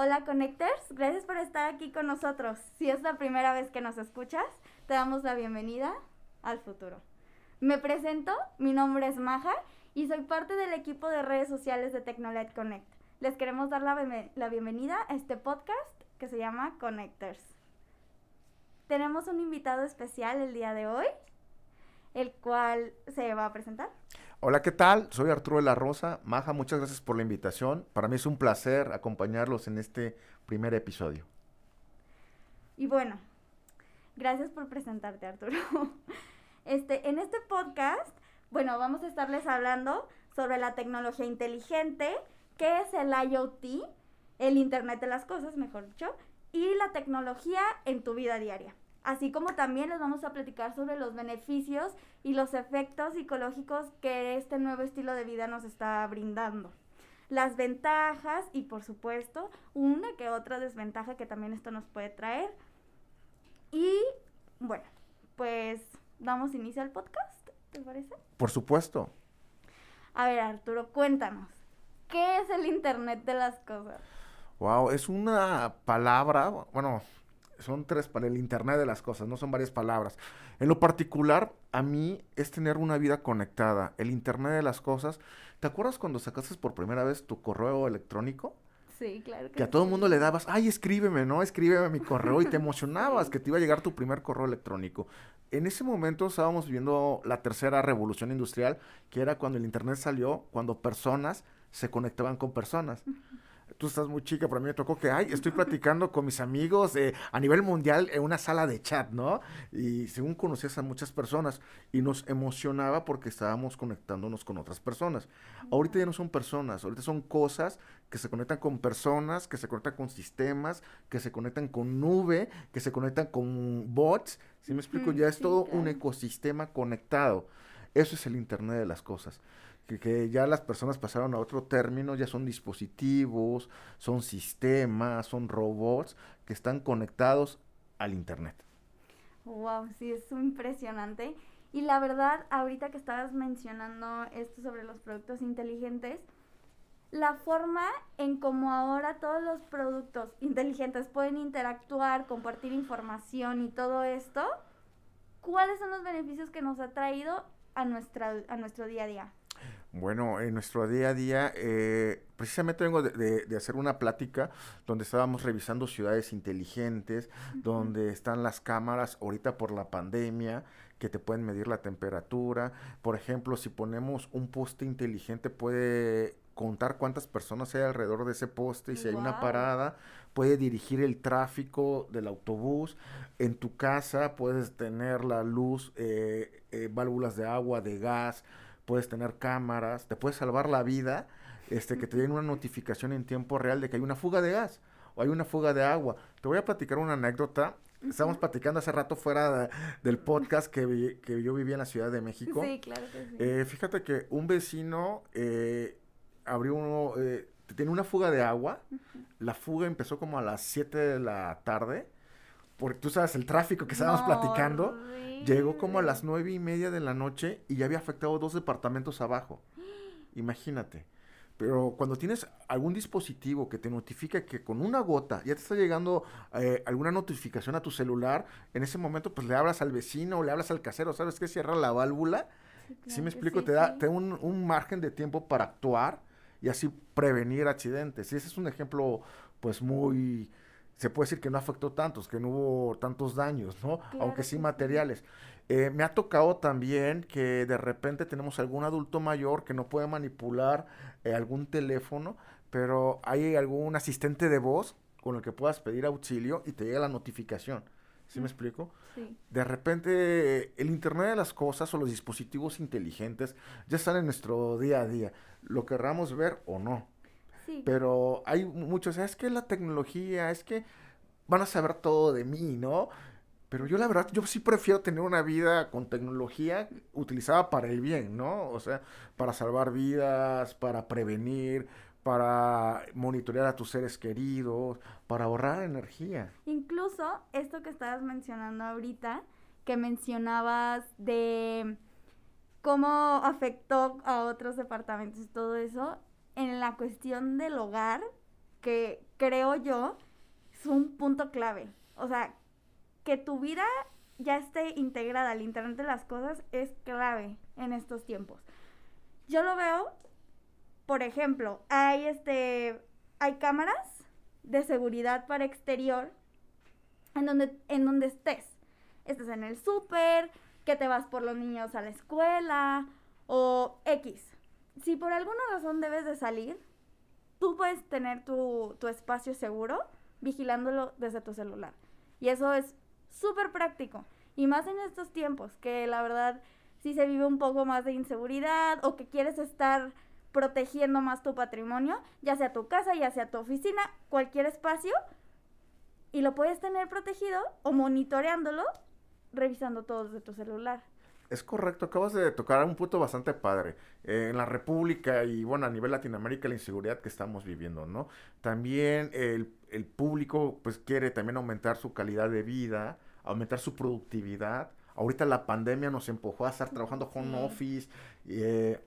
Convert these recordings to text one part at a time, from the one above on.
Hola Connectors, gracias por estar aquí con nosotros. Si es la primera vez que nos escuchas, te damos la bienvenida al futuro. Me presento, mi nombre es Maja y soy parte del equipo de redes sociales de Tecnolet Connect. Les queremos dar la, la bienvenida a este podcast que se llama Connectors. Tenemos un invitado especial el día de hoy, el cual se va a presentar. Hola, ¿qué tal? Soy Arturo de la Rosa. Maja, muchas gracias por la invitación. Para mí es un placer acompañarlos en este primer episodio. Y bueno, gracias por presentarte, Arturo. Este, en este podcast, bueno, vamos a estarles hablando sobre la tecnología inteligente, qué es el IoT, el Internet de las Cosas, mejor dicho, y la tecnología en tu vida diaria así como también les vamos a platicar sobre los beneficios y los efectos psicológicos que este nuevo estilo de vida nos está brindando. Las ventajas y por supuesto una que otra desventaja que también esto nos puede traer. Y bueno, pues damos inicio al podcast, ¿te parece? Por supuesto. A ver, Arturo, cuéntanos, ¿qué es el Internet de las Cosas? Wow, es una palabra, bueno, son tres para el Internet de las cosas, no son varias palabras. En lo particular, a mí es tener una vida conectada. El Internet de las cosas. ¿Te acuerdas cuando sacaste por primera vez tu correo electrónico? Sí, claro. Que, a todo el mundo le dabas, ay, escríbeme, ¿no? Escríbeme mi correo y te emocionabas que te iba a llegar tu primer correo electrónico. En ese momento estábamos viviendo la tercera revolución industrial, que era cuando el Internet salió, cuando personas se conectaban con personas tú estás muy chica, pero a mí me tocó que, ay, estoy platicando con mis amigos eh, a nivel mundial en una sala de chat, ¿no? Y según conocías a muchas personas y nos emocionaba porque estábamos conectándonos con otras personas. Ahorita ya no son personas, ahorita son cosas que se conectan con personas, que se conectan con sistemas, que se conectan con nube, que se conectan con bots. Si me explico, ya es todo un ecosistema conectado. Eso es el Internet de las cosas que, ya las personas pasaron a otro término, ya son dispositivos, son sistemas, son robots que están conectados al Internet. Wow, sí, es impresionante. Y la verdad, ahorita que estabas mencionando esto sobre los productos inteligentes, la forma en cómo ahora todos los productos inteligentes pueden interactuar, compartir información y todo esto, ¿cuáles son los beneficios que nos ha traído a, nuestra, a nuestro día a día? Bueno, en nuestro día a día, eh, precisamente vengo de, hacer una plática donde estábamos revisando ciudades inteligentes, donde están las cámaras ahorita por la pandemia que te pueden medir la temperatura. Por ejemplo, si ponemos un poste inteligente puede contar cuántas personas hay alrededor de ese poste y si hay una parada, puede dirigir el tráfico del autobús. En tu casa puedes tener la luz, eh, eh, válvulas de agua, de gas, puedes tener cámaras, te puedes salvar la vida, este, que te den una notificación en tiempo real de que hay una fuga de gas o hay una fuga de agua. Te voy a platicar una anécdota. Estábamos platicando hace rato fuera del podcast que, que, yo vivía en la Ciudad de México. Sí, claro que sí. Eh, fíjate que un vecino eh, abrió uno, eh, tenía una fuga de agua. La fuga empezó como a las 7 de la tarde. Porque tú sabes el tráfico que estábamos platicando. Llegó como a las nueve y media de la noche y ya había afectado dos departamentos abajo. Imagínate. Pero cuando tienes algún dispositivo que te notifica que con una gota ya te está llegando eh, alguna notificación a tu celular, en ese momento pues le hablas al vecino o le hablas al casero, ¿sabes qué? Cierra la válvula. Sí, me explico, te da, un, un, margen de tiempo para actuar y así prevenir accidentes. Y ese es un ejemplo pues muy se puede decir que no afectó tantos, que no hubo tantos daños, ¿no? Aunque sí materiales. Eh, me ha tocado también que de repente tenemos algún adulto mayor que no puede manipular eh, algún teléfono, pero hay algún asistente de voz con el que puedas pedir auxilio y te llega la notificación. ¿Sí me mm, explico? Sí. De repente el Internet de las Cosas o los dispositivos inteligentes ya están en nuestro día a día, lo querramos ver o no. Pero hay muchos, es que la tecnología, es que van a saber todo de mí, ¿no? Pero yo la verdad, yo sí prefiero tener una vida con tecnología utilizada para el bien, ¿no? O sea, para salvar vidas, para prevenir, para monitorear a tus seres queridos, para ahorrar energía. Incluso esto que estabas mencionando ahorita, que mencionabas de cómo afectó a otros departamentos y todo eso, en la cuestión del hogar, que creo yo es un punto clave. O sea, que tu vida ya esté integrada al Internet de las Cosas es clave en estos tiempos. Yo lo veo, por ejemplo, hay este hay cámaras de seguridad para exterior en donde en donde estés. Estás en el súper, que te vas por los niños a la escuela o X. Si por alguna razón debes de salir, tú puedes tener tu, tu espacio seguro vigilándolo desde tu celular. Y eso es súper práctico. Y más en estos tiempos, que la verdad si se vive un poco más de inseguridad o que quieres estar protegiendo más tu patrimonio, ya sea tu casa, ya sea tu oficina, cualquier espacio, y lo puedes tener protegido o monitoreándolo, revisando todo desde tu celular. Es correcto, acabas de tocar un punto bastante padre. Eh, en la República y bueno, a nivel Latinoamérica, la inseguridad que estamos viviendo, ¿no? También el, el público pues quiere también aumentar su calidad de vida, aumentar su productividad. Ahorita la pandemia nos empujó a estar trabajando home office, eh,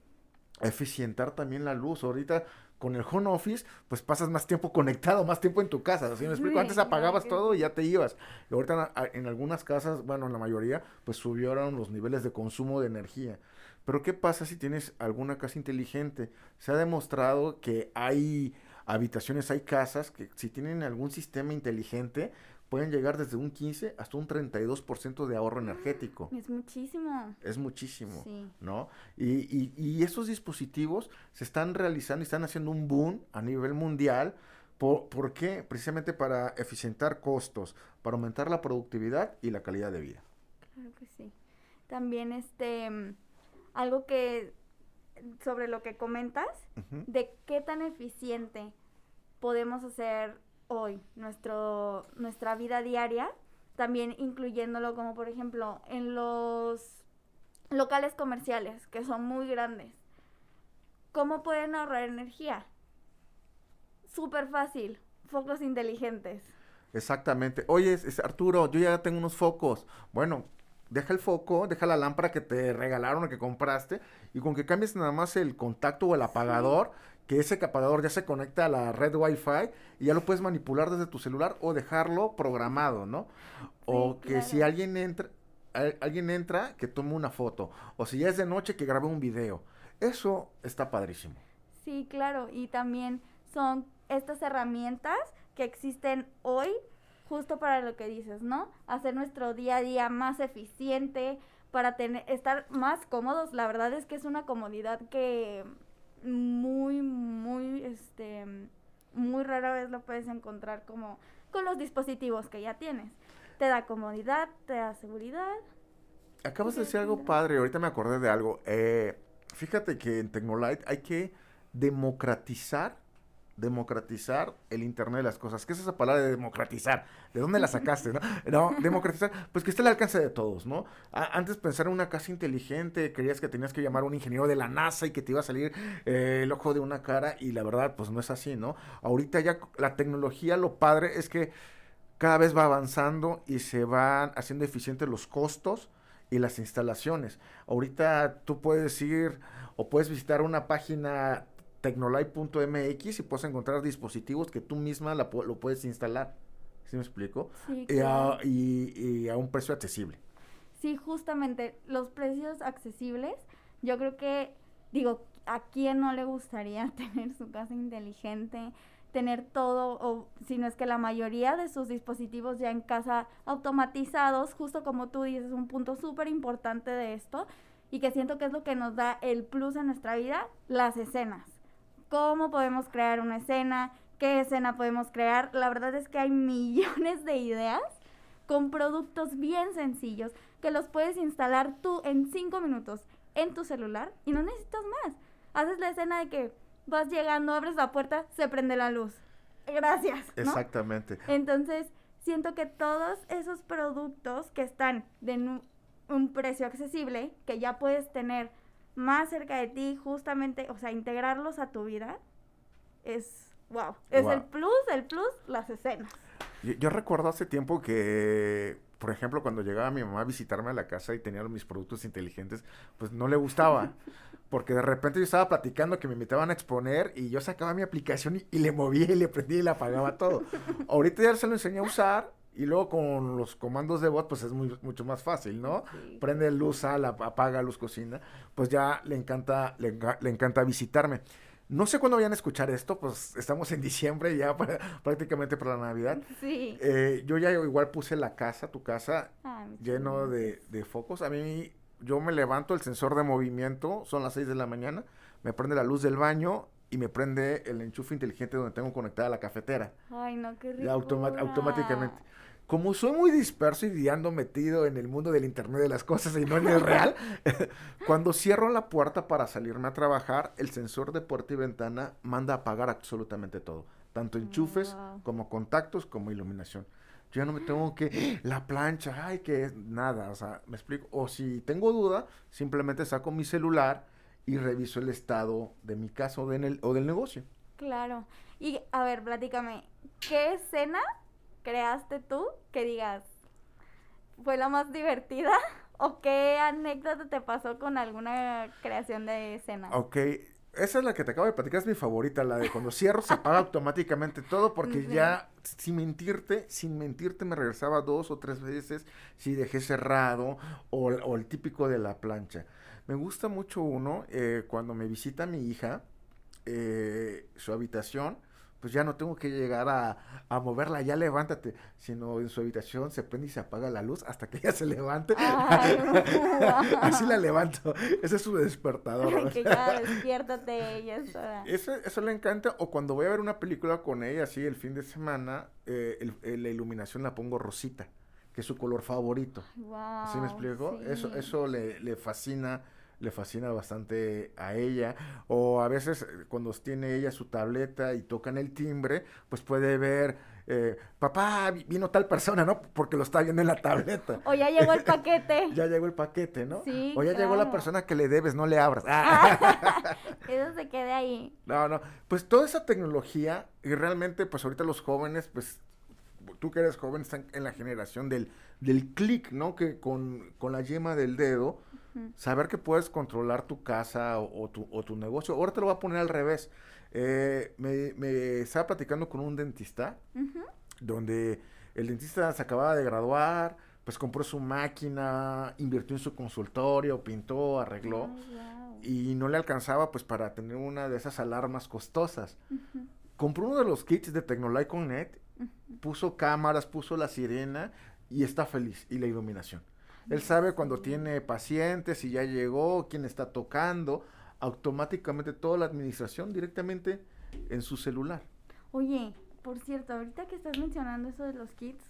eficientar también la luz. Ahorita con el home office, pues pasas más tiempo conectado, más tiempo en tu casa. ¿sí me explico? Antes apagabas todo y ya te ibas. Y ahorita en, algunas casas, bueno, en la mayoría, pues subieron los niveles de consumo de energía. Pero ¿qué pasa si tienes alguna casa inteligente? Se ha demostrado que hay habitaciones, hay casas que si tienen algún sistema inteligente, pueden llegar desde un 15 hasta un 32% de ahorro energético. Es muchísimo. Es muchísimo, ¿no? Y, y, y, estos dispositivos se están realizando y están haciendo un boom a nivel mundial. ¿Por, ¿Por, qué? Precisamente para eficientar costos, para aumentar la productividad y la calidad de vida. Claro que sí. También este, algo que, sobre lo que comentas, de qué tan eficiente podemos hacer hoy, nuestro, nuestra vida diaria, también incluyéndolo como por ejemplo en los locales comerciales, que son muy grandes. ¿Cómo pueden ahorrar energía? Súper fácil, focos inteligentes. Exactamente. Oye, es, Arturo, yo ya tengo unos focos. Bueno, deja el foco, deja la lámpara que te regalaron o que compraste y con que cambies nada más el contacto o el apagador, que ese apagador ya se conecta a la red Wi-Fi y ya lo puedes manipular desde tu celular o dejarlo programado, ¿no? o que si alguien entra, alguien entra, que tome una foto. O si ya es de noche, que grabe un video. Eso está padrísimo. Sí, claro. Y también son estas herramientas que existen hoy justo para lo que dices, ¿no? Hacer nuestro día a día más eficiente, para tener, estar más cómodos. La verdad es que es una comodidad que muy, muy, este, muy rara vez lo puedes encontrar como con los dispositivos que ya tienes. Te da comodidad, te da seguridad. Acabas de decir algo padre, ahorita me acordé de algo. Eh, fíjate que en Tecnolite hay que democratizar democratizar el Internet de las cosas. ¿Qué es esa palabra de democratizar? ¿De dónde la sacaste? No, democratizar, pues que esté al alcance de todos, ¿no? antes pensar en una casa inteligente, creías que tenías que llamar a un ingeniero de la NASA y que te iba a salir eh, el ojo de una cara y la verdad, pues no es así, ¿no? Ahorita ya la tecnología, lo padre es que cada vez va avanzando y se van haciendo eficientes los costos y las instalaciones. Ahorita tú puedes ir o puedes visitar una página tecnolive.mx y puedes encontrar dispositivos que tú misma lo puedes instalar. ¿Sí me explico? Sí, y, a, y, a un precio accesible. Sí, justamente los precios accesibles, yo creo que, digo, ¿a quién no le gustaría tener su casa inteligente? tener todo, o si no es que la mayoría de sus dispositivos ya en casa automatizados, justo como tú dices, un punto súper importante de esto, y que siento que es lo que nos da el plus en nuestra vida, las escenas cómo podemos crear una escena, qué escena podemos crear. La verdad es que hay millones de ideas con productos bien sencillos que los puedes instalar tú en cinco minutos en tu celular y no necesitas más. Haces la escena de que vas llegando, abres la puerta, se prende la luz. Gracias. Exactamente. Entonces, siento que todos esos productos que están de un precio accesible, que ya puedes tener más cerca de ti, justamente, o sea, integrarlos a tu vida, es, wow, es el plus, el plus, las escenas. Yo, recuerdo hace tiempo que por ejemplo, cuando llegaba mi mamá a visitarme a la casa y tenía mis productos inteligentes, pues no le gustaba. Porque de repente yo estaba platicando que me invitaban a exponer y yo sacaba mi aplicación y, y le movía y le prendía y le apagaba todo. Ahorita ya se lo enseñé a usar y luego con los comandos de voz, pues es muy, mucho más fácil, ¿no? Sí. Prende luz, sal, ap- apaga luz, cocina. Pues ya le encanta, le, le encanta visitarme. No sé cuándo vayan a escuchar esto, pues estamos en diciembre ya para- prácticamente para la Navidad. Sí. Eh, yo ya igual puse la casa, tu casa, Ay, mi lleno de focos. A mí, yo me levanto, el sensor de movimiento, son las 6 de la mañana, me prende la luz del baño y me prende el enchufe inteligente donde tengo conectada la cafetera. Ay, no, qué rico. Automáticamente. Como soy muy disperso y ando metido en el mundo del internet de las cosas y no en el real, cuando cierro la puerta para salirme a trabajar, el sensor de puerta y ventana manda a apagar absolutamente todo, tanto enchufes Wow. como contactos como iluminación. Yo ya no me tengo que la plancha, ay, que nada, o sea, me explico. O si tengo duda, simplemente saco mi celular y reviso el estado de mi casa o, de en el- o del negocio. Claro. Y a ver, platícame, ¿qué escena creaste tú que digas fue la más divertida? ¿O qué anécdota te pasó con alguna creación de escena? Ok, esa es la que te acabo de platicar, es mi favorita, la de cuando cierro se apaga automáticamente todo, porque Sí. ya, sin mentirte, sin mentirte, me regresaba dos o tres veces si dejé cerrado o, o el típico de la plancha. Me gusta mucho uno, eh, cuando me visita mi hija, eh, su habitación, pues ya no tengo que llegar a, a moverla, ya levántate, sino en su habitación se prende y se apaga la luz hasta que ella se levante. Ay, Así la levanto, ese es su despertador. Que ya despiértate, ya está. Eso, eso le encanta. O cuando voy a ver una película con ella, así el fin de semana, eh, el- el- la iluminación la pongo rosita, que es su color favorito. Wow, ¿Sí me explico? Eso, eso le, le fascina, le fascina bastante a ella. O a veces eh, cuando tiene ella su tableta y tocan el timbre, pues puede ver, eh, papá, vi- vino tal persona, ¿no? Porque lo está viendo en la tableta. O ya llegó el paquete. Ya llegó el paquete, ¿no? Sí, o ya llegó la persona que le debes, no le abras. Ah. Eso se quede ahí. No, no, pues toda esa tecnología y realmente pues ahorita los jóvenes, pues tú que eres joven están en la generación del, del clic, ¿no? Que con, con la yema del dedo, Saber que puedes controlar tu casa o, o tu, o tu negocio. Ahora te lo voy a poner al revés. Eh, me, me estaba platicando con un dentista donde el dentista se acababa de graduar, pues compró su máquina, invirtió en su consultorio, pintó, arregló guau. y no le alcanzaba pues para tener una de esas alarmas costosas. Ujú. Compró uno de los kits de Tecnolight Connect, puso cámaras, puso la sirena y está feliz y la iluminación. Él sabe cuando tiene pacientes, si ya llegó, quién está tocando, automáticamente toda la administración directamente en su celular. Oye, por cierto, ahorita que estás mencionando eso de los kits,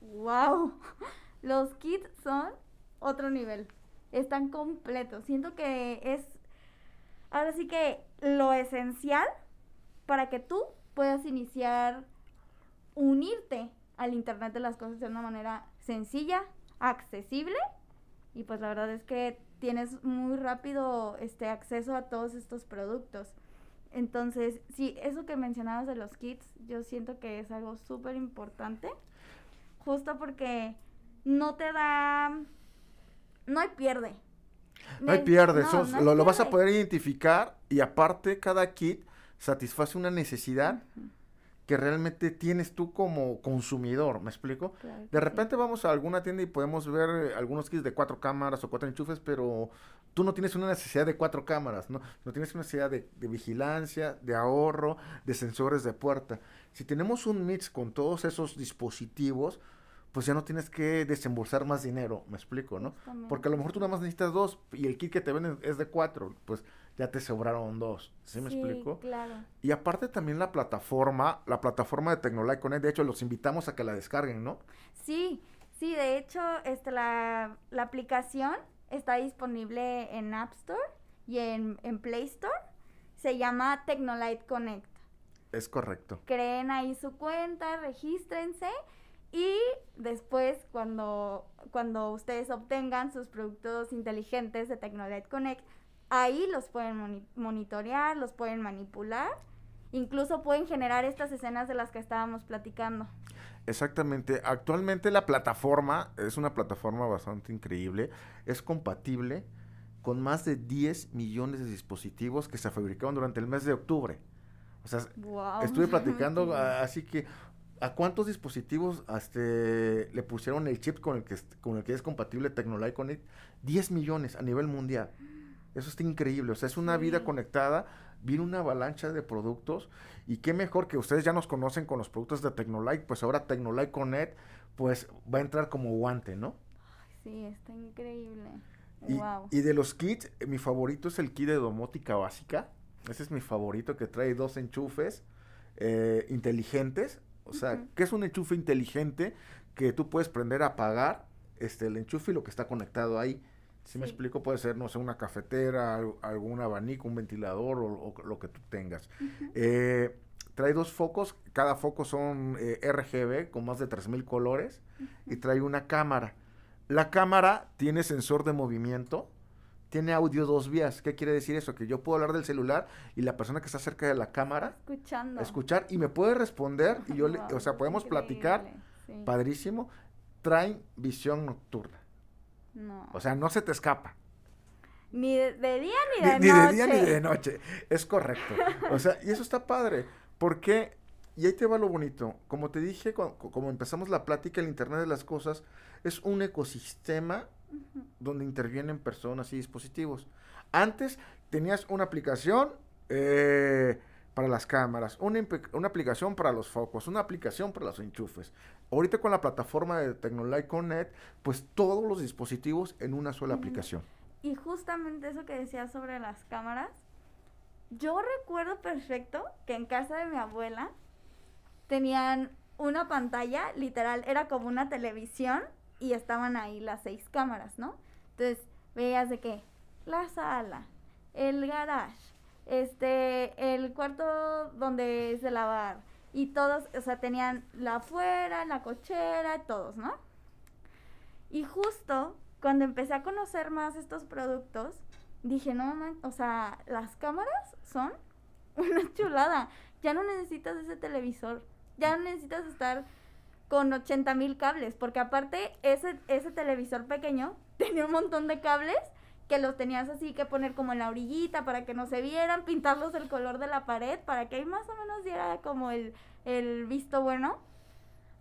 wow, los kits son otro nivel, están completos. Siento que es, ahora sí que lo esencial para que tú puedas iniciar, unirte al Internet de las cosas de una manera sencilla, accesible y pues la verdad es que tienes muy rápido este acceso a todos estos productos. Entonces, sí, eso que mencionabas de los kits, yo siento que es algo súper importante, justo porque no te da, no hay pierde. No hay pierde, no, sos- no hay lo, lo vas a poder identificar y aparte cada kit satisface una necesidad Ujú, que realmente tienes tú como consumidor, ¿me explico? claro De sí. repente vamos a alguna tienda y podemos ver eh, algunos kits de cuatro cámaras o cuatro enchufes, pero tú no tienes una necesidad de cuatro cámaras, ¿no? No tienes una necesidad de, de vigilancia, de ahorro, de sensores de puerta. Si tenemos un mix con todos esos dispositivos, pues ya no tienes que desembolsar más dinero, ¿me explico, no? Porque a lo mejor tú nada más necesitas dos y el kit que te venden es de cuatro, pues ya te sobraron dos, ¿sí me explico? claro. Y aparte también la plataforma, la plataforma de Tecnolight Connect, de hecho los invitamos a que la descarguen, ¿no? Sí, sí, de hecho, este, la, la aplicación está disponible en App Store y en, en Play Store. Se llama Tecnolight Connect. Es correcto. creen ahí su cuenta, regístrense y después cuando, cuando ustedes obtengan sus productos inteligentes de Tecnolight Connect, ahí los pueden moni- monitorear, los pueden manipular incluso pueden generar estas escenas de las que estábamos platicando. Exactamente. Actualmente la plataforma es una plataforma bastante increíble. Es compatible con más de 10 millones de dispositivos que se fabricaron durante el mes de octubre. O sea, estuve platicando, así que ¿a cuántos dispositivos este, le pusieron el chip con el que con el que es compatible Tecnolite Connect? 10 millones a nivel mundial. Eso está increíble, o sea, es una vida conectada, viene una avalancha de productos y qué mejor que ustedes ya nos conocen con los productos de Tecnolite, pues ahora Tecnolite Connect pues va a entrar como guante, ¿no? Sí, está increíble. Y, wow. y de los kits, eh, mi favorito es el kit de domótica básica. Ese es mi favorito que trae dos enchufes eh, inteligentes. O sea, ¿qué es un enchufe inteligente? Que tú puedes prender a apagar este, el enchufe y lo que está conectado ahí. Si me explico, puede ser, no sé, una cafetera, algún abanico, un ventilador o, lo que tú tengas. Eh, trae dos focos, cada foco son RGB con más de 3.000 colores y trae una cámara. La cámara tiene sensor de movimiento, tiene audio dos vías. ¿Qué quiere decir eso? Que yo puedo hablar del celular y la persona que está cerca de la cámara escuchando escuchar y me puede responder y yo le, o sea, podemos platicar. Padrísimo. Traen visión nocturna. No. O sea, no se te escapa. Ni de, día ni de noche. Ni de día ni de noche. Es correcto. O sea, y eso está padre. Porque, y ahí te va lo bonito. Como te dije, como empezamos la plática, el Internet de las Cosas es un ecosistema donde intervienen personas y dispositivos. Antes tenías una aplicación eh, para las cámaras, una, aplicación para los focos, una aplicación para los enchufes. Ahorita con la plataforma de Tecnolight Connect, pues todos los dispositivos en una sola aplicación. Y justamente eso que decías sobre las cámaras, yo recuerdo perfecto que en casa de mi abuela tenían una pantalla, literal, era como una televisión y estaban ahí las seis cámaras, ¿no? Entonces veías de qué, la sala, el garage, este, el cuarto donde es de lavar y todos, o sea, tenían la afuera, la cochera, todos, ¿no? Y justo cuando empecé a conocer más estos productos, dije, no, man, o sea, las cámaras son una chulada. Ya no necesitas ese televisor, ya no necesitas estar con 80 mil cables, porque aparte ese, ese televisor pequeño tenía un montón de cables que los tenías así que poner como en la orillita para que no se vieran, pintarlos el color de la pared para que ahí más o menos diera como el, el visto bueno.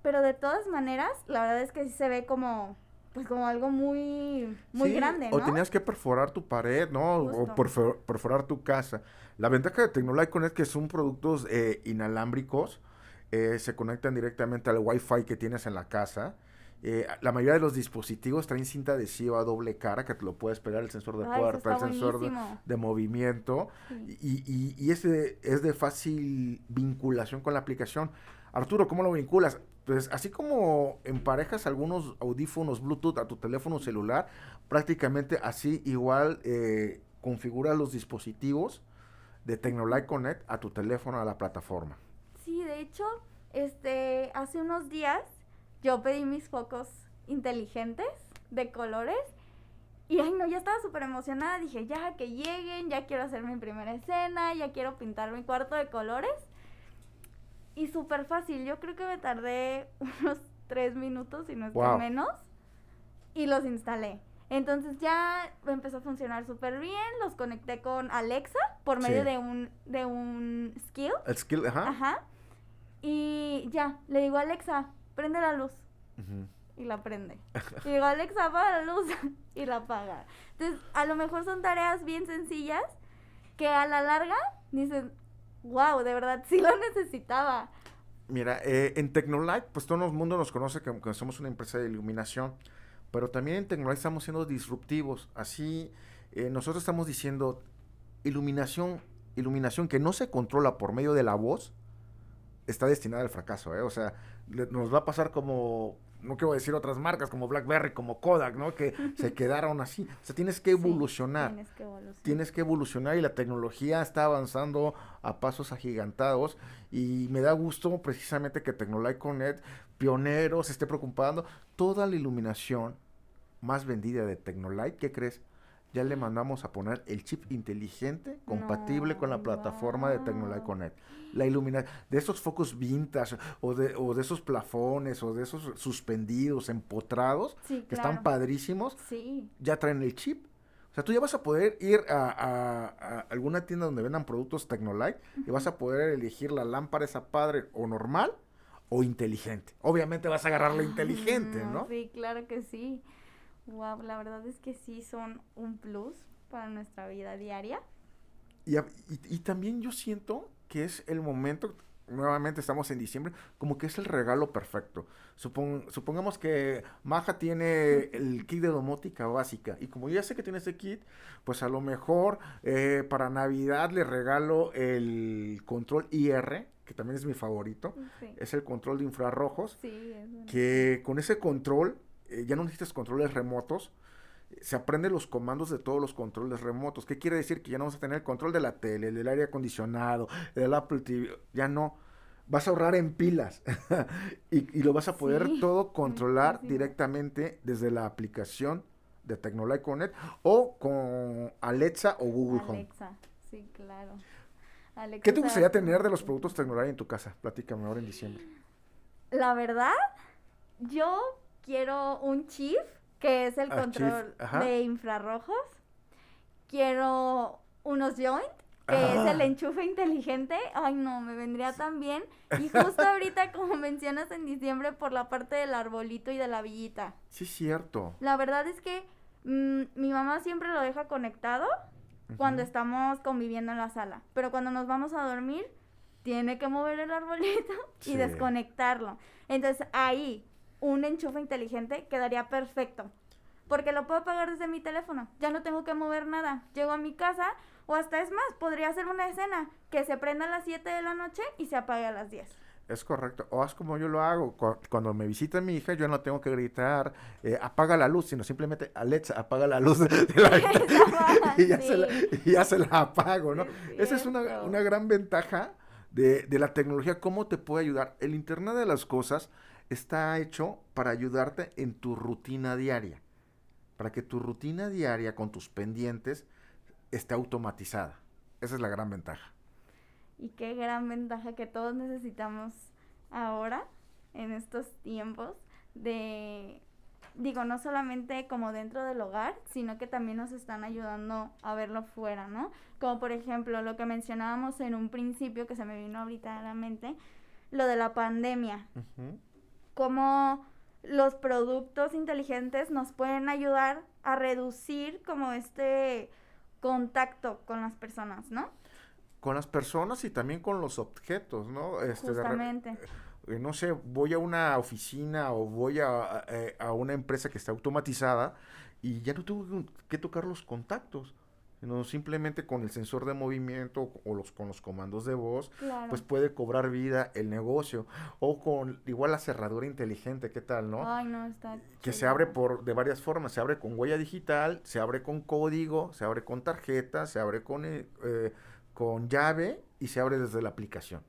Pero de todas maneras, la verdad es que sí se ve como pues como algo muy muy grande, ¿no? O tenías que perforar tu pared, ¿no? O perforar tu casa. La ventaja de Tecnolight es que son productos eh, inalámbricos eh, se conectan directamente al Wi-Fi que tienes en la casa. Eh, la mayoría de los dispositivos traen cinta adhesiva a doble cara que te lo puedes pegar el sensor de puerta, el sensor de, movimiento y, y, y ese es de fácil vinculación con la aplicación. Arturo, ¿cómo lo vinculas? Pues así como emparejas algunos audífonos Bluetooth a tu teléfono celular, prácticamente así igual eh, configuras los dispositivos de Tecnolight Connect a tu teléfono, a la plataforma. Sí, de hecho, este, hace unos días yo pedí mis focos inteligentes de colores y ay no, ya estaba súper emocionada, dije, ya que lleguen, ya quiero hacer mi primera escena, ya quiero pintar mi cuarto de colores. Y súper fácil, yo creo que me tardé unos tres minutos, si no es que menos, y los instalé. Entonces ya empezó a funcionar súper bien, los conecté con Alexa por medio de un de un skill. El skill, ajá. Ajá. Y ya, le digo, Alexa, prende la luz. Y la prende. Y digo, Alexa, apaga la luz. y la apaga. Entonces, a lo mejor son tareas bien sencillas que a la larga dicen, wow, de verdad, sí lo necesitaba. Mira, eh, en Tecnolight, pues todo el mundo nos conoce que, que, somos una empresa de iluminación, pero también en Tecnolight estamos siendo disruptivos. Así, eh, nosotros estamos diciendo iluminación, iluminación que no se controla por medio de la voz, está destinada al fracaso, ¿eh? O sea, nos va a pasar como, no quiero decir otras marcas, como BlackBerry, como Kodak, ¿no? Que se quedaron así. O sea, tienes que evolucionar. tienes que evolucionar. Tienes que evolucionar y la tecnología está avanzando a pasos agigantados y me da gusto precisamente que Tecnolight Connect, pioneros, se esté preocupando. Toda la iluminación más vendida de Tecnolight, ¿qué crees? Ya le mandamos a poner el chip inteligente compatible con la plataforma de guau. Tecnolight Connect. La iluminación de esos focos vintage o de, o de esos plafones o de esos suspendidos, empotrados, Sí, que claro. están padrísimos, Sí, ya traen el chip. O sea, tú ya vas a poder ir a, a- a alguna tienda donde vendan productos Tecnolight y vas a poder elegir la lámpara esa padre o normal o inteligente. Obviamente vas a agarrar la inteligente, Mm, ¿no? Sí, claro que sí. Wow, la verdad es que sí son un plus para nuestra vida diaria. Y, y- y también yo siento que es el momento, nuevamente estamos en diciembre, como que es el regalo perfecto. Supon- supongamos que Maja tiene el kit de domótica básica y como ya sé que tiene ese kit, pues a lo mejor eh, para Navidad le regalo el control IR, que también es mi favorito. Sí, Es el control de infrarrojos, sí, es bueno. que con ese control eh, ya no necesitas controles remotos. Se aprenden los comandos de todos los controles remotos. ¿Qué quiere decir? Que ya no vas a tener el control de la tele, del aire acondicionado, del Apple TV. Ya no. Vas a ahorrar en pilas y, y lo vas a poder Sí, todo controlar directamente desde la aplicación de Tecnolight Connect o con Alexa o Google Home. Alexa, sí, claro. Alexa ¿Qué te gustaría tener de los productos Tecnolight en tu casa? Platícame ahora en diciembre. La verdad, yo quiero un chip, que es el Ah, Chief, control de infrarrojos. Quiero unos joint, que es el Ah. enchufe inteligente. Ay, no, me vendría tan bien. Y justo ahorita, como mencionas en diciembre, por la parte del arbolito y de la villita. Sí, cierto. La verdad es que mm, mi mamá siempre lo deja conectado cuando estamos conviviendo en la sala. Pero cuando nos vamos a dormir, tiene que mover el arbolito y Sí. desconectarlo. Entonces ahí, un enchufe inteligente quedaría perfecto. Porque lo puedo pagar desde mi teléfono. Ya no tengo que mover nada. Llego a mi casa o hasta es más, podría hacer una escena que se prenda a las 7 de la noche y se apague a las 10. Es correcto. O haz como yo lo hago. cu- Cuando me visita mi hija, yo no tengo que gritar, eh, apaga la luz, sino simplemente, Alexa, apaga la luz de, la y, ya se la, sí. y ya se la apago, ¿no? Es Esa es una, una gran ventaja de, de la tecnología, cómo te puede ayudar. El Internet de las Cosas está hecho para ayudarte en tu rutina diaria, para que tu rutina diaria con tus pendientes esté automatizada. Esa es la gran ventaja. Y qué gran ventaja que todos necesitamos ahora, en estos tiempos, de, digo, no solamente como dentro del hogar, sino que también nos están ayudando a verlo fuera, ¿no? Como por ejemplo lo que mencionábamos en un principio, que se me vino ahorita a la mente, lo de la pandemia, Ujú. Cómo los productos inteligentes nos pueden ayudar a reducir como este contacto con las personas, ¿no? Con las personas y también con los objetos, ¿no? Este, Justamente. eh, no sé, voy a una oficina o voy a, a- eh, a una empresa que está automatizada y ya no tengo que tocar los contactos, sino simplemente con el sensor de movimiento o los, con los comandos de voz, Claro. pues puede cobrar vida el negocio. O con igual la cerradura inteligente, ¿qué tal, no? Ay, no, está que se abre por de varias formas, se abre con huella digital, se abre con código, se abre con tarjeta, se abre con, eh, eh, con llave y se abre desde la aplicación.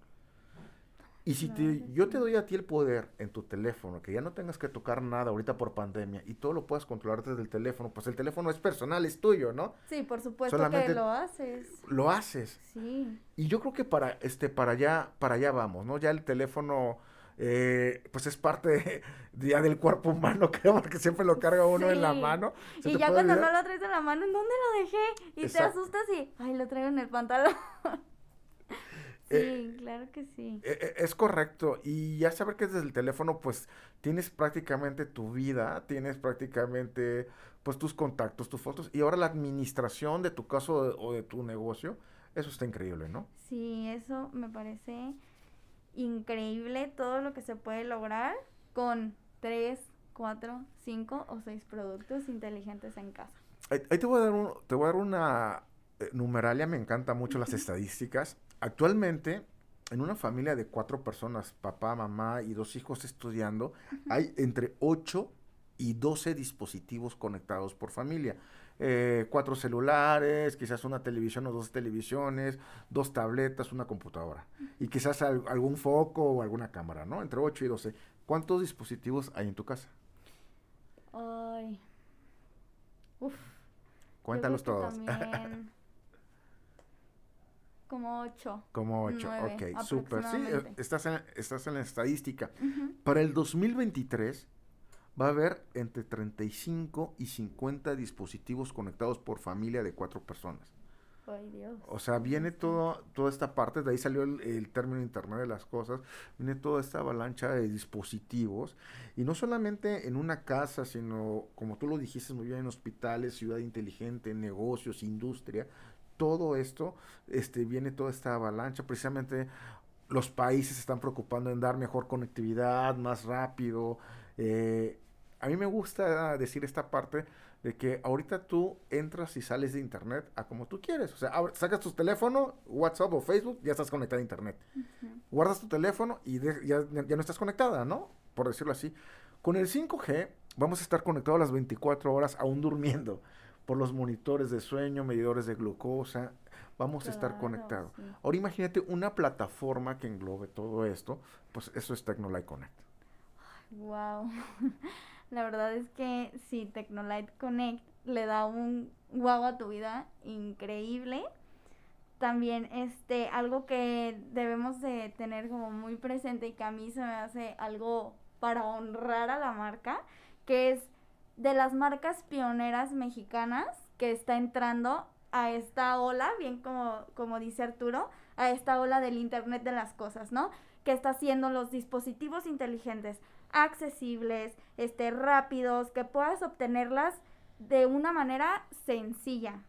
Y si te- yo te doy a ti el poder en tu teléfono, que ya no tengas que tocar nada ahorita por pandemia y todo lo puedas controlar desde el teléfono, pues el teléfono es personal, es tuyo, ¿no? Sí, por supuesto Solamente- que lo haces. Lo haces. Sí. Y yo creo que para este para allá para allá vamos, ¿no? Ya el teléfono eh, pues es parte de- ya del cuerpo humano, creo, porque siempre lo carga uno en la mano. Y ya cuando olvidar. no lo traes en la mano, ¿en dónde lo dejé? Y te asustas y, ay, lo traigo en el pantalón. sí, Eh, claro que sí. E- e- Es correcto, y ya saber que desde el teléfono, pues, tienes prácticamente tu vida, tienes prácticamente, pues, tus contactos, tus fotos, y ahora la administración de tu caso de- o de tu negocio, eso está increíble, ¿no? Sí, eso me parece increíble todo lo que se puede lograr con tres, cuatro, cinco o seis productos inteligentes en casa. Ahí, ahí te voy a dar un- te voy a dar una eh, numeralia, me encantan mucho las estadísticas. Actualmente, en una familia de cuatro personas, papá, mamá y dos hijos estudiando, hay entre 8 y 12 dispositivos conectados por familia. Eh, cuatro celulares, quizás una televisión o dos televisiones, dos tabletas, una computadora. Y quizás al- algún foco o alguna cámara, ¿no? Entre 8 y 12. ¿Cuántos dispositivos hay en tu casa? Ay. Uf. Cuéntalos todos. También como ocho. Como ocho, ok, súper. Sí, eh, estás en, estás en la estadística. Para el 2023 va a haber entre 35 y 50 dispositivos conectados por familia de cuatro personas. Ay, Dios. O sea, viene todo, toda esta parte, de ahí salió el, término Internet de las Cosas, viene toda esta avalancha de dispositivos, y no solamente en una casa, sino, como tú lo dijiste muy bien, en hospitales, ciudad inteligente, negocios, industria, todo esto, este, viene toda esta avalancha, precisamente los países se están preocupando en dar mejor conectividad, más rápido. Eh, a mí me gusta decir esta parte de que ahorita tú entras y sales de internet a como tú quieres. O sea, sacas tu teléfono, WhatsApp o Facebook, ya estás conectada a internet. Guardas tu teléfono y ya, ya, no estás conectada, ¿no? Por decirlo así. Con el 5G vamos a estar conectados las 24 horas aún durmiendo por los monitores de sueño, medidores de glucosa, vamos a estar conectados. Ahora imagínate una plataforma que englobe todo esto, pues eso es Tecnolight Connect. Wow. La verdad es que sí, Tecnolight Connect le da un wow a tu vida increíble. También este algo que debemos de tener como muy presente y que a mí se me hace algo para honrar a la marca, que es de las marcas pioneras mexicanas que está entrando a esta ola, bien como, como dice Arturo, a esta ola del Internet de las Cosas, ¿no? Que está haciendo los dispositivos inteligentes accesibles, este, rápidos, que puedas obtenerlas de una manera sencilla.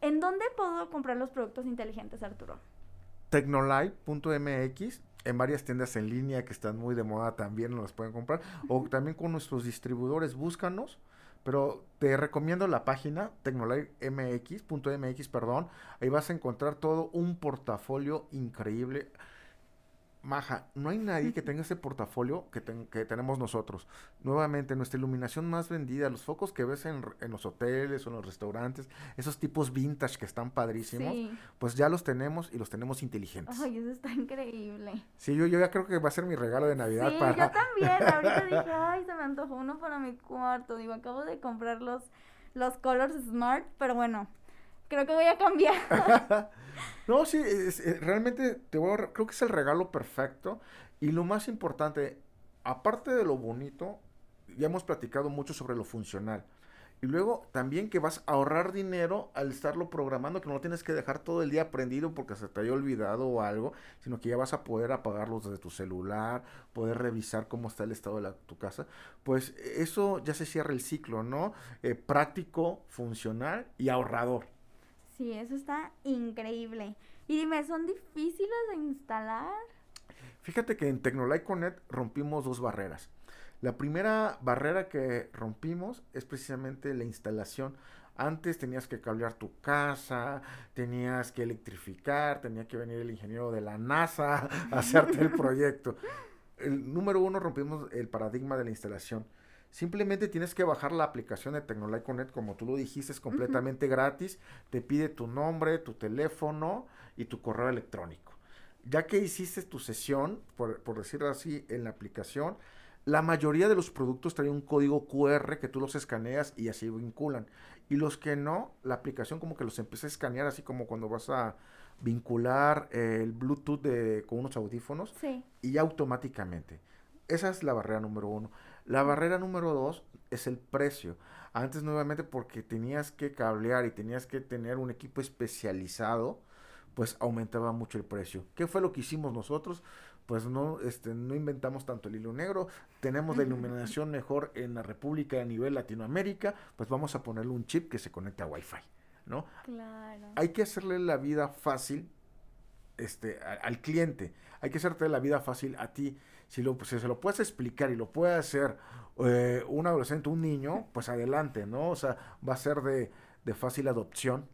¿En dónde puedo comprar los productos inteligentes, Arturo? Tecnolive.mx en varias tiendas en línea que están muy de moda también nos las pueden comprar o también con nuestros distribuidores búscanos pero te recomiendo la página tecnolive.mx, perdón. Ahí vas a encontrar todo un portafolio increíble. Maja, no hay nadie que tenga ese portafolio que, que, tenemos nosotros. Nuevamente, nuestra iluminación más vendida, los focos que ves en, los hoteles o en los restaurantes, esos tipos vintage que están padrísimos, pues ya los tenemos y los tenemos inteligentes. Ay, eso está increíble. Sí, yo, yo ya creo que va a ser mi regalo de Navidad sí, yo también. Ahorita dije, ay, se me antojó uno para mi cuarto. Digo, acabo de comprar los, los Colors Smart, pero bueno, creo que voy a cambiar. no, sí, realmente te voy a, creo que es el regalo perfecto. Y lo más importante, aparte de lo bonito, ya hemos platicado mucho sobre lo funcional. Y luego también que vas a ahorrar dinero al estarlo programando, que no lo tienes que dejar todo el día prendido porque se te haya olvidado o algo, sino que ya vas a poder apagarlos desde tu celular, poder revisar cómo está el estado de tu casa. Pues eso ya se cierra el ciclo, ¿no? Eh, práctico, funcional y ahorrador. Sí, eso está increíble. Y dime, ¿son difíciles de instalar? Fíjate que en Tecnolight Connect rompimos dos barreras. La primera barrera que rompimos es precisamente la instalación. Antes tenías que cablear tu casa, tenías que electrificar, tenía que venir el ingeniero de la NASA a hacerte el proyecto. El número uno rompimos el paradigma de la instalación. Simplemente tienes que bajar la aplicación de Tecnolight Connect, como tú lo dijiste, es completamente gratis. Te pide tu nombre, tu teléfono y tu correo electrónico. Ya que hiciste tu sesión, por, decirlo así, en la aplicación, la mayoría de los productos traen un código QR que tú los escaneas y así vinculan. Y los que no, la aplicación como que los empieza a escanear, así como cuando vas a vincular el Bluetooth de, con unos audífonos. Y automáticamente. Esa es la barrera número uno. La barrera número dos es el precio. Antes nuevamente porque tenías que cablear y tenías que tener un equipo especializado, pues aumentaba mucho el precio. ¿Qué fue lo que hicimos nosotros? Pues no, este, no inventamos tanto el hilo negro, tenemos la iluminación mejor en la República a nivel Latinoamérica, pues vamos a ponerle un chip que se conecte a Wi-Fi, ¿no? Claro. Hay que hacerle la vida fácil este, al cliente, hay que hacerte la vida fácil a ti si, lo, se lo puedes explicar y lo puede hacer eh, un adolescente, un niño, pues adelante, ¿no? O sea, va a ser de, fácil adopción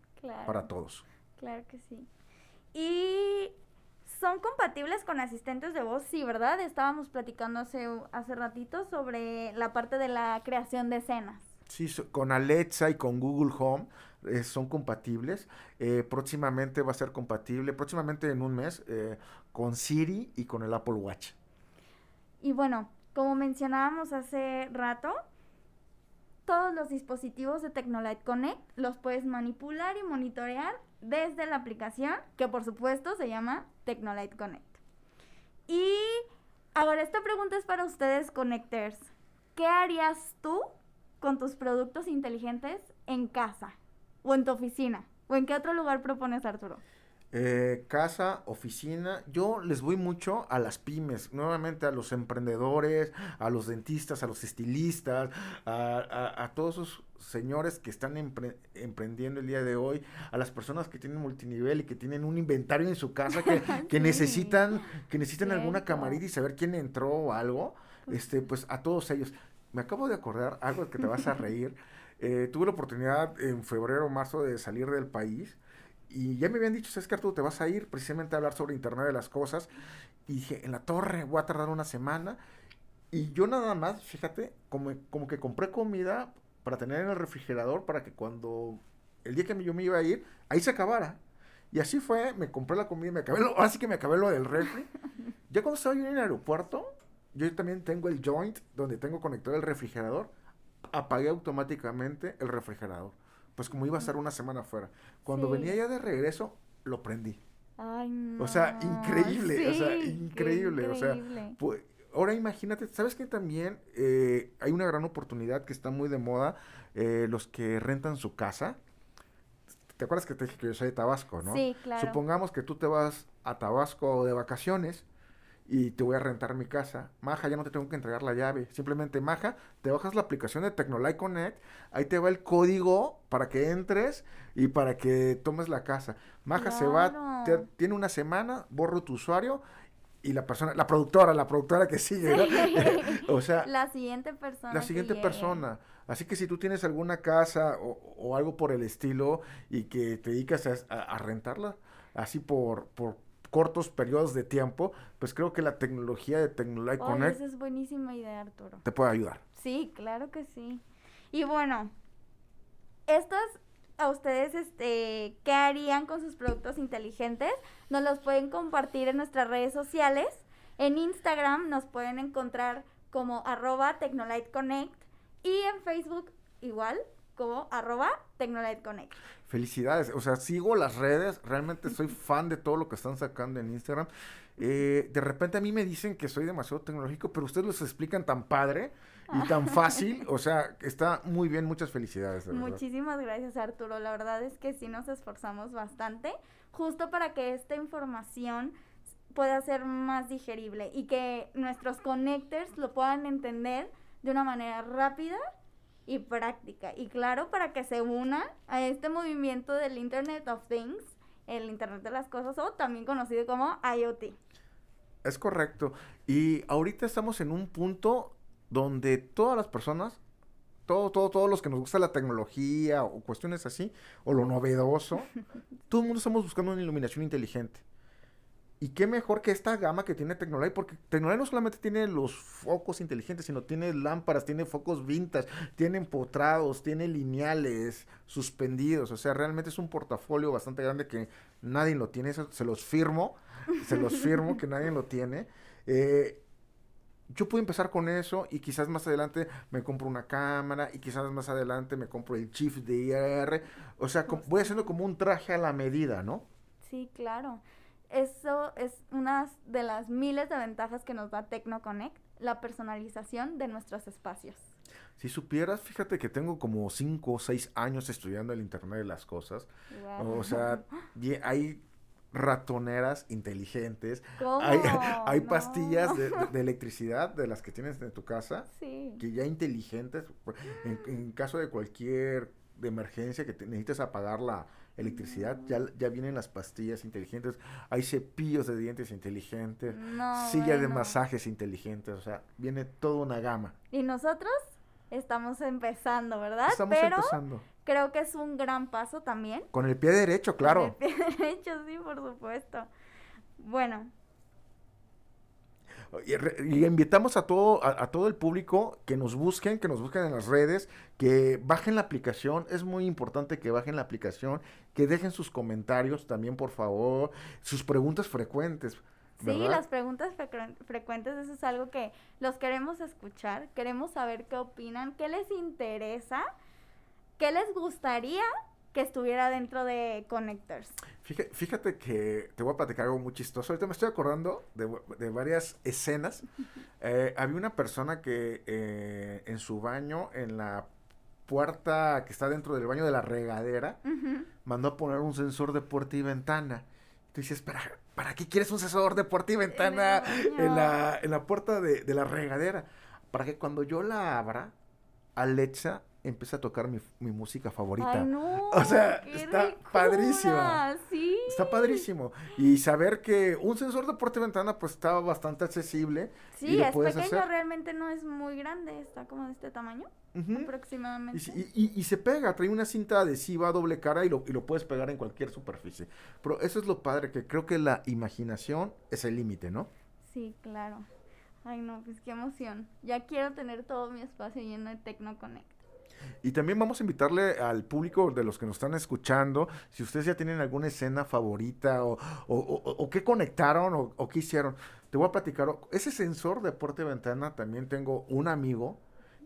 para todos. Claro que sí. Y son compatibles con asistentes de voz, sí, ¿verdad? Estábamos platicando hace, hace ratito sobre la parte de la creación de escenas. Sí, con Alexa y con Google Home eh, son compatibles. Eh, próximamente va a ser compatible, próximamente en un mes, con Siri y con el Apple Watch. Y bueno, como mencionábamos hace rato, todos los dispositivos de Tecnolight Connect los puedes manipular y monitorear desde la aplicación, que por supuesto se llama Tecnolight Connect. Y ahora esta pregunta es para ustedes, Connectors. ¿Qué harías tú con tus productos inteligentes en casa o en tu oficina? ¿O en qué otro lugar propones, Arturo? Eh, casa, oficina, yo les voy mucho a las pymes, nuevamente a los emprendedores, a los dentistas, a los estilistas, a, todos esos señores que están emprendiendo el día de hoy, a las personas que tienen multinivel y que tienen un inventario en su casa que, que necesitan, que necesitan alguna camarita y saber quién entró o algo, pues este, pues a todos ellos. Me acabo de acordar algo que te vas a reír. Eh, tuve la oportunidad en febrero o marzo de salir del país y ya me habían dicho, ¿sabes qué, Arturo? Te vas a ir precisamente a hablar sobre Internet de las Cosas. Y dije, en la torre, voy a tardar una semana. Y yo nada más, fíjate, como, como que compré comida para tener en el refrigerador para que cuando el día que yo me iba a ir, ahí se acabara. Y así fue, me compré la comida, me acabé lo, así que me acabé lo del refri. ya cuando estaba en el aeropuerto, yo también tengo el joint donde tengo conectado el refrigerador, apagué automáticamente el refrigerador pues como iba a estar una semana afuera. Cuando venía ya de regreso, lo prendí. Ay, no. O sea, increíble, o sea, increíble, o sea, pues, ahora imagínate, ¿sabes que también eh, hay una gran oportunidad que está muy de moda, eh, los que rentan su casa? ¿Te acuerdas que te dije que yo soy de Tabasco, no? Sí, claro. Supongamos que tú te vas a Tabasco de vacaciones y te voy a rentar mi casa. Maja, ya no te tengo que entregar la llave. Simplemente, Maja, te bajas la aplicación de Tecnolight Connect, ahí te va el código para que entres y para que tomes la casa. Maja se va, tiene una semana, borro tu usuario y la persona, la productora, la productora que sigue, o sea, la siguiente persona. La siguiente persona. Así que si tú tienes alguna casa o, algo por el estilo y que te dedicas a, rentarla, así por, por cortos periodos de tiempo, pues creo que la tecnología de Tecnolight Connect... Esa es buenísima idea, Arturo. Te puede ayudar. Sí, claro que sí. Y bueno, estas a ustedes, este, ¿qué harían con sus productos inteligentes? Nos los pueden compartir en nuestras redes sociales. En Instagram nos pueden encontrar como arroba Connect y en Facebook igual como arroba Connect. Felicidades, o sea, sigo las redes, realmente soy fan de todo lo que están sacando en Instagram. Eh, de repente a mí me dicen que soy demasiado tecnológico, pero ustedes los explican tan padre y tan fácil, o sea, está muy bien, muchas felicidades. Muchísimas gracias Arturo, la verdad es que sí nos esforzamos bastante, justo para que esta información pueda ser más digerible y que nuestros connectors lo puedan entender de una manera rápida y práctica. Y claro, para que se una a este movimiento del Internet of Things, el Internet de las Cosas, o también conocido como IoT. Es correcto. Y ahorita estamos en un punto donde todas las personas, todo, todo, todos los que nos gusta la tecnología o cuestiones así, o lo novedoso, todo el mundo estamos buscando una iluminación inteligente. Y qué mejor que esta gama que tiene Tecnolight, porque Tecnolight no solamente tiene los focos inteligentes, sino tiene lámparas, tiene focos vintage, tiene empotrados, tiene lineales, suspendidos. O sea, realmente es un portafolio bastante grande que nadie lo tiene. se los firmo, se los firmo que nadie lo tiene. Eh, yo puedo empezar con eso y quizás más adelante me compro una cámara y quizás más adelante me compro el chip de IR. O sea, voy haciendo como un traje a la medida, ¿no? Sí, claro eso es una de las miles de ventajas que nos da TecnoConnect, la personalización de nuestros espacios. Si supieras, fíjate que tengo como 5 o 6 años estudiando el Internet de las Cosas. O sea, hay ratoneras inteligentes. Hay, hay pastillas de, electricidad de las que tienes en tu casa. Que ya inteligentes. En, en caso de cualquier de emergencia que te necesites apagar la, electricidad, ya, ya vienen las pastillas inteligentes, hay cepillos de dientes inteligentes, silla de masajes inteligentes, o sea, viene toda una gama. Y nosotros estamos empezando, ¿verdad? Estamos Pero empezando. Creo que es un gran paso también. Con el pie derecho, claro. Con el pie derecho, sí, por supuesto. Bueno, y, invitamos a todo, a, todo el público que nos busquen, que nos busquen en las redes, que bajen la aplicación. Es muy importante que bajen la aplicación, que dejen sus comentarios también, por favor, sus preguntas frecuentes. Sí, las preguntas frecuentes, eso es algo que los queremos escuchar, queremos saber qué opinan, qué les interesa, qué les gustaría que estuviera dentro de Connectors. Fíjate, que te voy a platicar algo muy chistoso. Ahorita me estoy acordando de, varias escenas. Eh, había una persona que eh, en su baño, en la puerta que está dentro del baño de la regadera, mandó a poner un sensor de puerta y ventana. Tú dices, ¿para, ¿para qué quieres un sensor de puerta y ventana en, la, en la puerta de, de la regadera? Para que cuando yo la abra, Alexa empieza a tocar mi, mi música favorita. Ay, no, o sea, está padrísimo. Sí. Está padrísimo. Y saber que un sensor de puerta y ventana pues estaba bastante accesible. Sí, es pequeño, realmente no es muy grande, está como de este tamaño. aproximadamente. Y, y, se pega, trae una cinta adhesiva a doble cara y lo, y lo puedes pegar en cualquier superficie. Pero eso es lo padre, que creo que la imaginación es el límite, ¿no? Sí, claro. Ay, no, pues qué emoción. Ya quiero tener todo mi espacio lleno de TecnoConnect. Y también vamos a invitarle al público de los que nos están escuchando, si ustedes ya tienen alguna escena favorita o, o, qué conectaron o, qué hicieron. Te voy a platicar, ese sensor de puerta y ventana, también tengo un amigo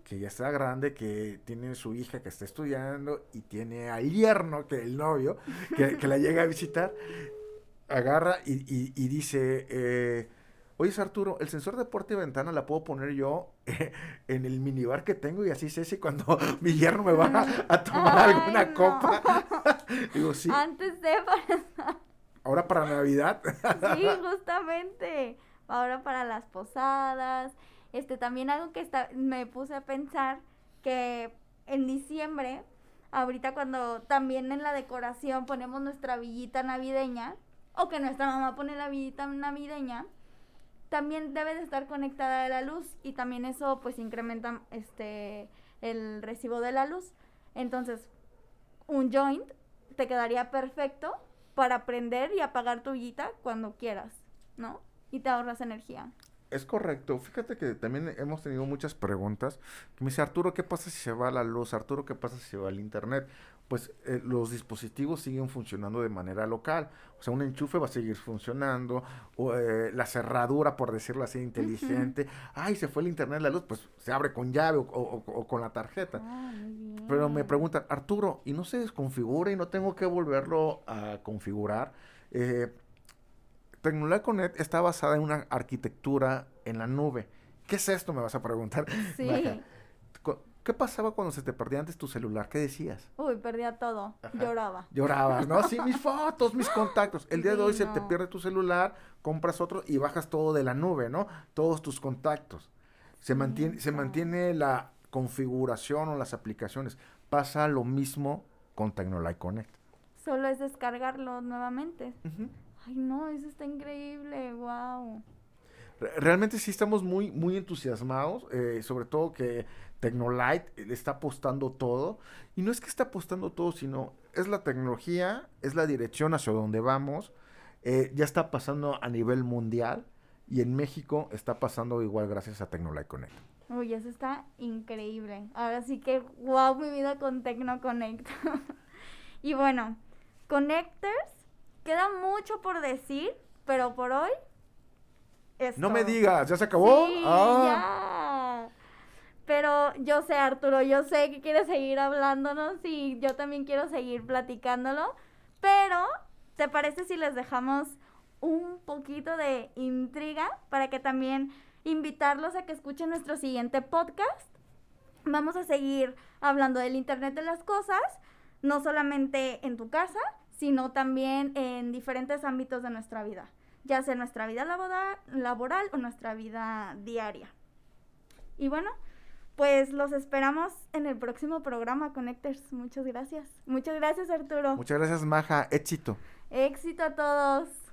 que ya está grande, que tiene su hija que está estudiando y tiene al yerno, que el novio, que, la llega a visitar, agarra y, y, y dice, eh, Oye, Arturo, el sensor de puerta y ventana la puedo poner yo en el minibar que tengo y así sé si cuando mi yerno me va a, tomar alguna copa. Digo, sí. Antes de Ahora para Navidad. sí, justamente. Ahora para las posadas. Este, también algo que está, me puse a pensar que en diciembre, ahorita cuando también en la decoración ponemos nuestra villita navideña, o que nuestra mamá pone la villita navideña, también debe de estar conectada a la luz y también eso pues incrementa este el recibo de la luz. Entonces, un joint te quedaría perfecto para prender y apagar tu guita cuando quieras, ¿no? Y te ahorras energía. Es correcto. Fíjate que también hemos tenido muchas preguntas. Me dice, Arturo, ¿qué pasa si se va la luz? Arturo, ¿qué pasa si se va el internet? Pues eh, los dispositivos siguen funcionando de manera local. O sea, un enchufe va a seguir funcionando. O, eh, la cerradura, por decirlo así, inteligente. Ay, se fue el internet, la luz, pues se abre con llave o, con la tarjeta. Ah, Pero me preguntan, Arturo, ¿y no se desconfigura y no tengo que volverlo a configurar? Eh, Tecnolite está basada en una arquitectura en la nube. ¿Qué es esto? Me vas a preguntar. Sí. ¿Qué pasaba cuando se te perdía antes tu celular? ¿Qué decías? Uy, perdía todo. Lloraba. Llorabas, ¿no? Sí, mis fotos, mis contactos. El día de hoy se te pierde tu celular, compras otro y bajas todo de la nube, ¿no? Todos tus contactos. Se mantiene, se mantiene la configuración o las aplicaciones. Pasa lo mismo con Tecnolite Connect. Solo es descargarlo nuevamente. Ay, no, eso está increíble, wow. Realmente sí estamos muy, muy entusiasmados, eh, sobre todo que Tecnolite le está apostando todo. Y no es que está apostando todo, sino es la tecnología, es la dirección hacia donde vamos. Eh, ya está pasando a nivel mundial y en México está pasando igual gracias a Tecnolite Connect. Uy, eso está increíble. Ahora sí que, wow, mi vida con Tecno Connect. y bueno, Connectors Queda mucho por decir, pero por hoy. No me digas, ¿ya se acabó? Sí, ah. ya. Pero yo sé, Arturo, yo sé que quieres seguir hablándonos y yo también quiero seguir platicándolo. Pero, ¿te parece si les dejamos un poquito de intriga para que también invitarlos a que escuchen nuestro siguiente podcast? Vamos a seguir hablando del Internet de las Cosas, no solamente en tu casa, sino también en diferentes ámbitos de nuestra vida, ya sea nuestra vida laboral, o nuestra vida diaria. Y bueno, pues los esperamos en el próximo programa Connectors. Muchas gracias. Muchas gracias Arturo. Muchas gracias Maja. Éxito. Éxito a todos.